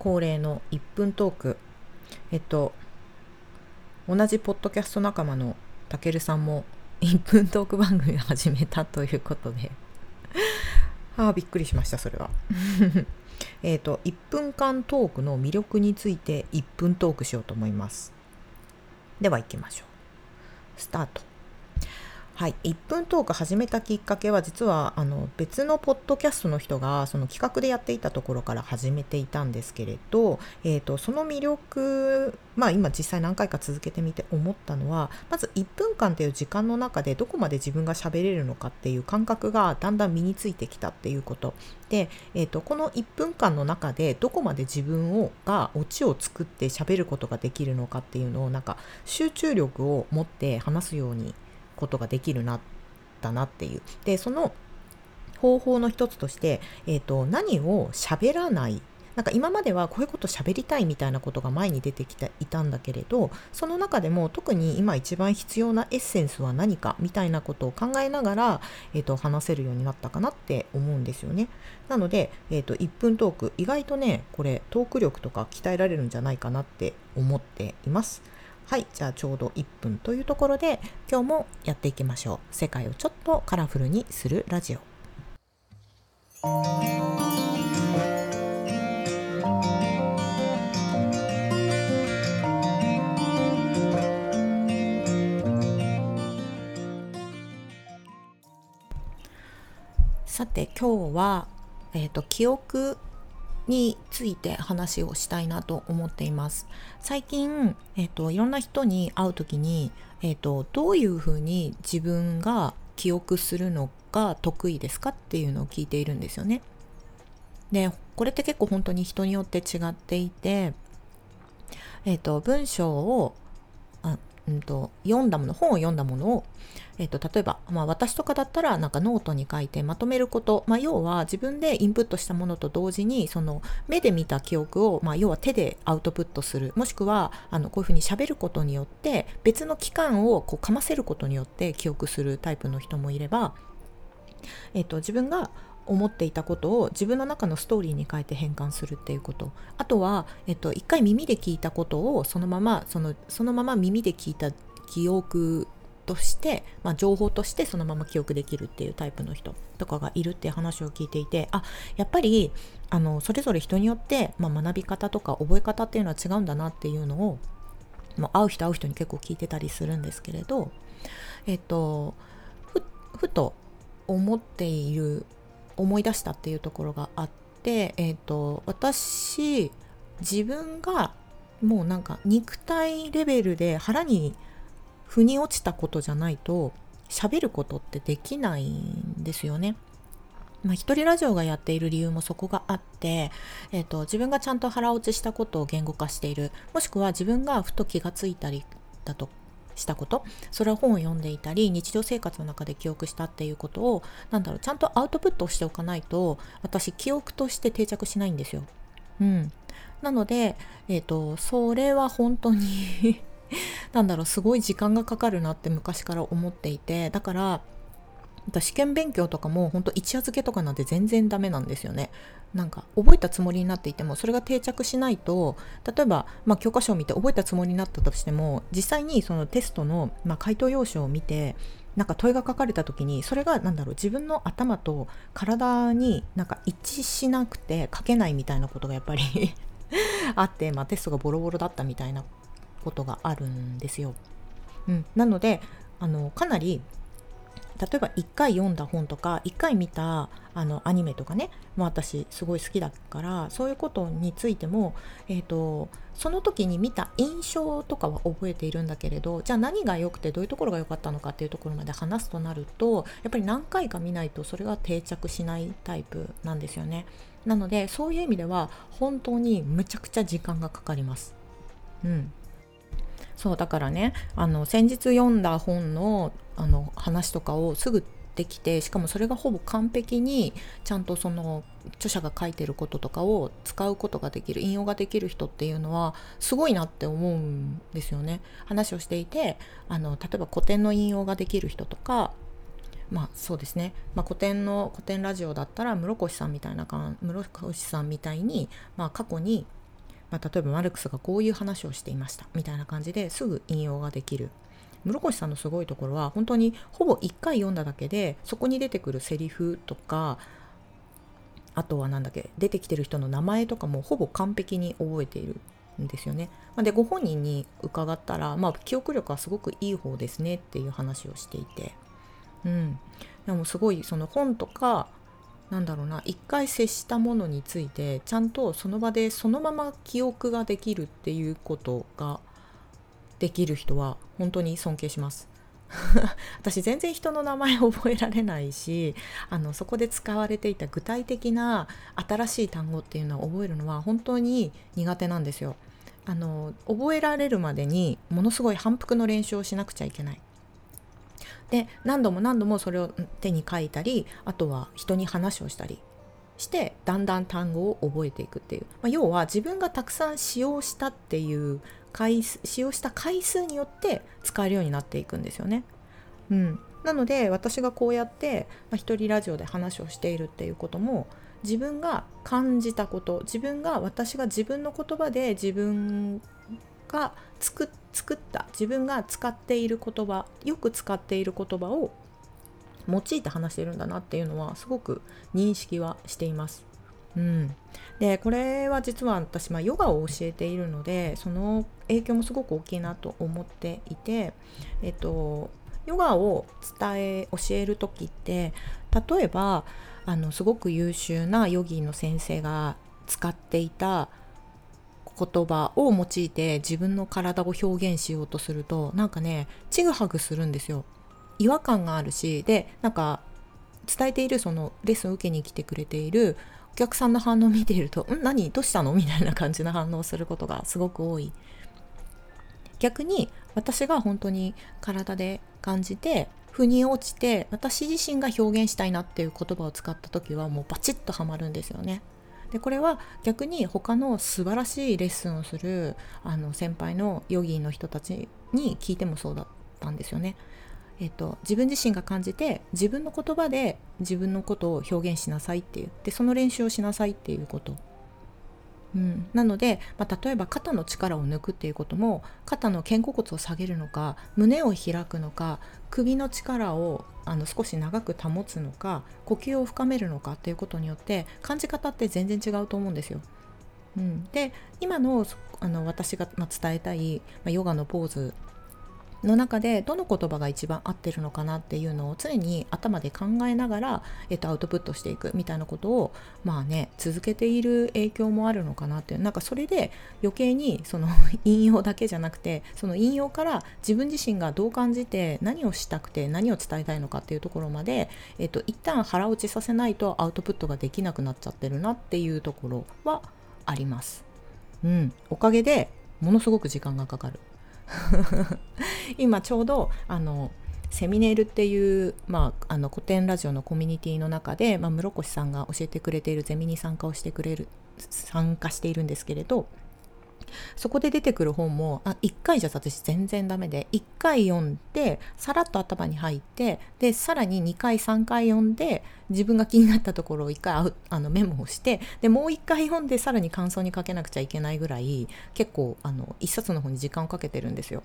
恒例の1分トーク。えっと同じポッドキャスト仲間のたけるさんも1分トーク番組を始めたということで。ああびっくりしましたそれは。えっと1分間トークの魅力について1分トークしようと思います。では行きましょう。スタート。はい、1分トーク始めたきっかけは実はあの別のポッドキャストの人がその企画でやっていたところから始めていたんですけれど、えーと、その魅力、まあ、今実際何回か続けてみて思ったのはまず1分間という時間の中でどこまで自分が喋れるのかっていう感覚がだんだん身についてきたっていうこと。で、えーと、この1分間の中でどこまで自分をがオチを作って喋ることができるのかっていうのをなんか集中力を持って話すようにことができるなったなっていう。でその方法の一つとして、えーと、何を喋らないなんか今まではこういうこと喋りたいみたいなことが前に出てきていたんだけれどその中でも特に今一番必要なエッセンスは何かみたいなことを考えながら、えーと、話せるようになったかなって思うんですよね。なので、えーと1分トーク意外とねこれトーク力とか鍛えられるんじゃないかなって思っています。はいじゃあちょうど1分というところで今日もやっていきましょう。世界をちょっとカラフルにするラジオ。さて今日は、えーと記憶について話をしたいなと思っています。最近、えっ、と、いろんな人に会う時に、えっ、と、どういうふうに自分が記憶するのが得意ですかっていうのを聞いているんですよね。で、これって結構本当に人によって違っていて、えっ、と、文章をうんと、読んだもの本を読んだものを、えっと、例えば、まあ、私とかだったらなんかノートに書いてまとめること、まあ、要は自分でインプットしたものと同時にその目で見た記憶を、まあ、要は手でアウトプットする。もしくはあのこういうふうにしゃべることによって別の器官をこうかませることによって記憶するタイプの人もいれば、えっと、自分が思っていたことを自分の中のストーリーに変えて変換するっていうこと。あとは、えっと、一回耳で聞いたことをそのままそのそのまま耳で聞いた記憶として、まあ、情報としてそのまま記憶できるっていうタイプの人とかがいるっていう話を聞いていてあやっぱりあのそれぞれ人によって、まあ、学び方とか覚え方っていうのは違うんだなっていうのをもう会う人会う人に結構聞いてたりするんですけれどえっとふと思っている思い出したっていうところがあって、えーと、私自分がもうなんか肉体レベルで腹に腑に落ちたことじゃないと喋ることってできないんですよね。まあ、一人ラジオがやっている理由もそこがあって、えーと、自分がちゃんと腹落ちしたことを言語化しているもしくは自分がふと気がついたりだとしたことそれは本を読んでいたり日常生活の中で記憶したっていうことを何だろうちゃんとアウトプットをしておかないと私記憶として定着しないんですよ。うん、なので、えーと、それは本当に なんだろうすごい時間がかかるなって昔から思っていてだから試験勉強とかも本当一夜漬けとかなんて全然ダメなんですよね。なんか覚えたつもりになっていてもそれが定着しないと例えば、まあ、教科書を見て覚えたつもりになったとしても実際にそのテストの、まあ、回答用紙を見てなんか問いが書かれた時にそれが何だろう自分の頭と体になんか一致しなくて書けないみたいなことがやっぱり あって、まあ、テストがボロボロだったみたいなことがあるんですよ。うん、なのであのかなり例えば1回読んだ本とか1回見たあのアニメとかね、まあ、私すごい好きだからそういうことについても、えーと、その時に見た印象とかは覚えているんだけれどじゃあ何が良くてどういうところが良かったのかっていうところまで話すとなるとやっぱり何回か見ないとそれが定着しないタイプなんですよね。なのでそういう意味では本当にむちゃくちゃ時間がかかります。うん、そうだからねあの先日読んだ本のあの話とかをすぐできてしかもそれがほぼ完璧にちゃんとその著者が書いてることとかを使うことができる引用ができる人っていうのはすごいなって思うんですよね。話をしていてあの例えば古典の引用ができる人とかまあそうですね、まあ、古典の古典ラジオだったら室越さんみたいな室越さんみたいに、まあ、過去にまあ、例えばマルクスがこういう話をしていましたみたいな感じですぐ引用ができる室越さんのすごいところは本当にほぼ1回読んだだけでそこに出てくるセリフとかあとは何だっけ出てきてる人の名前とかもほぼ完璧に覚えているんですよね。でご本人に伺ったら、まあ、記憶力はすごくいい方ですねっていう話をしていて、うん、でもすごいその本とかなんだろうな一回接したものについてちゃんとその場でそのまま記憶ができるっていうことができる人は本当に尊敬します。私全然人の名前覚えられないしあのそこで使われていた具体的な新しい単語っていうのを覚えるのは本当に苦手なんですよ。あの覚えられるまでにものすごい反復の練習をしなくちゃいけない。で何度も何度もそれを手に書いたりあとは人に話をしたりしてだんだん単語を覚えていくっていう、まあ、要は自分がたくさん使用したっていう回数使用した回数によって使えるようになっていくんですよね。うん、なので私がこうやって、まあ、一人ラジオで話をしているっていうことも自分が感じたこと自分が私が自分の言葉で自分が作った自分が使っている言葉よく使っている言葉を用いて話しているんだなっていうのはすごく認識はしています。うん、でこれは実は私、まあ、ヨガを教えているのでその影響もすごく大きいなと思っていて、えっと、ヨガを伝え教える時って例えばあのすごく優秀なヨギの先生が使っていた言葉を用いて自分の体を表現しようとするとなんかねちぐはぐするんですよ。違和感があるしでなんか伝えているそのレッスンを受けに来てくれている客さんの反応を見ていると「ん何？どうしたの?」みたいな感じの反応をすることがすごく多い逆に私が本当に体で感じて腑に落ちて私自身が表現したいなっていう言葉を使った時はもうバチッとはまるんですよね。でこれは逆に他の素晴らしいレッスンをするあの先輩のヨギーの人たちに聞いてもそうだったんですよね。えっと、自分自身が感じて自分の言葉で自分のことを表現しなさいっていうでその練習をしなさいっていうこと。うん、なので、まあ、例えば肩の力を抜くっていうことも肩の肩甲骨を下げるのか胸を開くのか首の力をあの少し長く保つのか呼吸を深めるのかっていうことによって感じ方って全然違うと思うんですよ。うん、で今のあの私が伝えたい、ヨガのポーズの中でどの言葉が一番合ってるのかなっていうのを常に頭で考えながら、えっと、アウトプットしていくみたいなことをまあね続けている影響もあるのかなっていうなんかそれで余計にその 引用だけじゃなくてその引用から自分自身がどう感じて何をしたくて何を伝えたいのかっていうところまで、えっと、一旦腹落ちさせないとアウトプットができなくなっちゃってるなっていうところはあります。うん、おかげでものすごく時間がかかる。今ちょうどあのセミネールっていう、まあ、あの古典ラジオのコミュニティの中で、まあ、室越さんが教えてくれているゼミに参加をしてくれる参加しているんですけれどそこで出てくる本もあ1回じゃ私全然ダメで1回読んでさらっと頭に入ってでさらに2回3回読んで自分が気になったところを1回あのメモをしてでもう1回読んでさらに感想に書けなくちゃいけないぐらい結構あの1冊の本に時間をかけてるんですよ。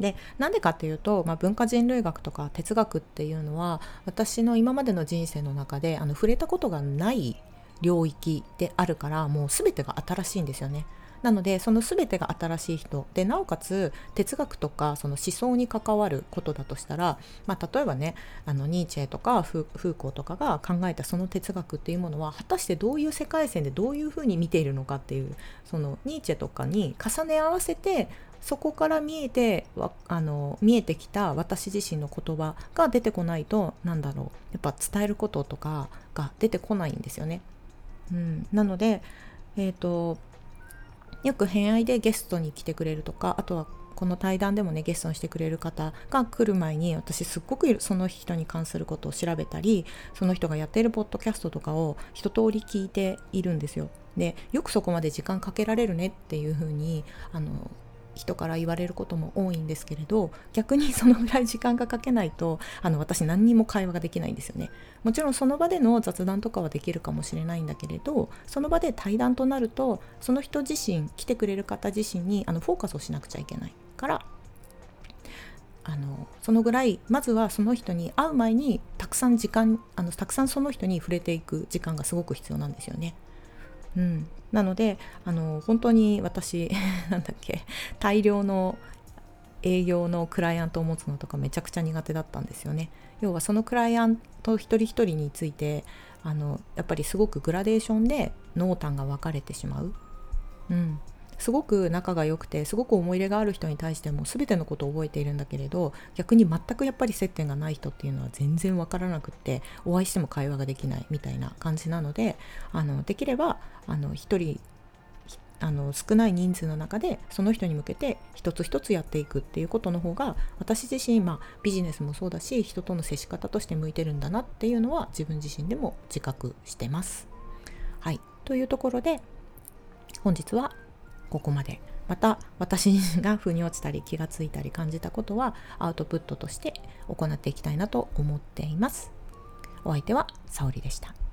でなんでかっていうと、まあ、文化人類学とか哲学っていうのは私の今までの人生の中であの触れたことがない領域であるからもう全てが新しいんですよね。なのでその全てが新しい人でなおかつ哲学とかその思想に関わることだとしたら、まあ、例えばねあのニーチェとかフーコーとかが考えたその哲学っていうものは果たしてどういう世界線でどういうふうに見ているのかっていうそのニーチェとかに重ね合わせてそこから見えてあの見えてきた私自身の言葉が出てこないと何だろうやっぱ伝えることとかが出てこないんですよね。うん、なので、えーとよく偏愛でゲストに来てくれるとかあとはこの対談でもねゲストにしてくれる方が来る前に私すっごくその人に関することを調べたりその人がやっているポッドキャストとかを一通り聞いているんですよ。でよくそこまで時間かけられるねっていうふうにあの人から言われることも多いんですけれど逆にそのぐらい時間がかけないとあの私何にも会話ができないんですよねもちろんその場での雑談とかはできるかもしれないんだけれどその場で対談となるとその人自身来てくれる方自身にあのフォーカスをしなくちゃいけないからあのそのぐらいまずはその人に会う前にたくさん時間あのたくさんその人に触れていく時間がすごく必要なんですよね。うん、なのであの本当に私 なんだっけ大量の営業のクライアントを持つのとかめちゃくちゃ苦手だったんですよね。要はそのクライアント一人一人についてあのやっぱりすごくグラデーションで濃淡が分かれてしまう。うん、すごく仲が良くてすごく思い入れがある人に対しても全てのことを覚えているんだけれど逆に全くやっぱり接点がない人っていうのは全然分からなくってお会いしても会話ができないみたいな感じなのであのできればあの1人あの少ない人数の中でその人に向けて一つ一つやっていくっていうことの方が私自身、まあ、ビジネスもそうだし人との接し方として向いてるんだなっていうのは自分自身でも自覚してます。はいというところで本日はここまで。また私が腑に落ちたり気がついたり感じたことはアウトプットとして行っていきたいなと思っています。お相手は沙織でした。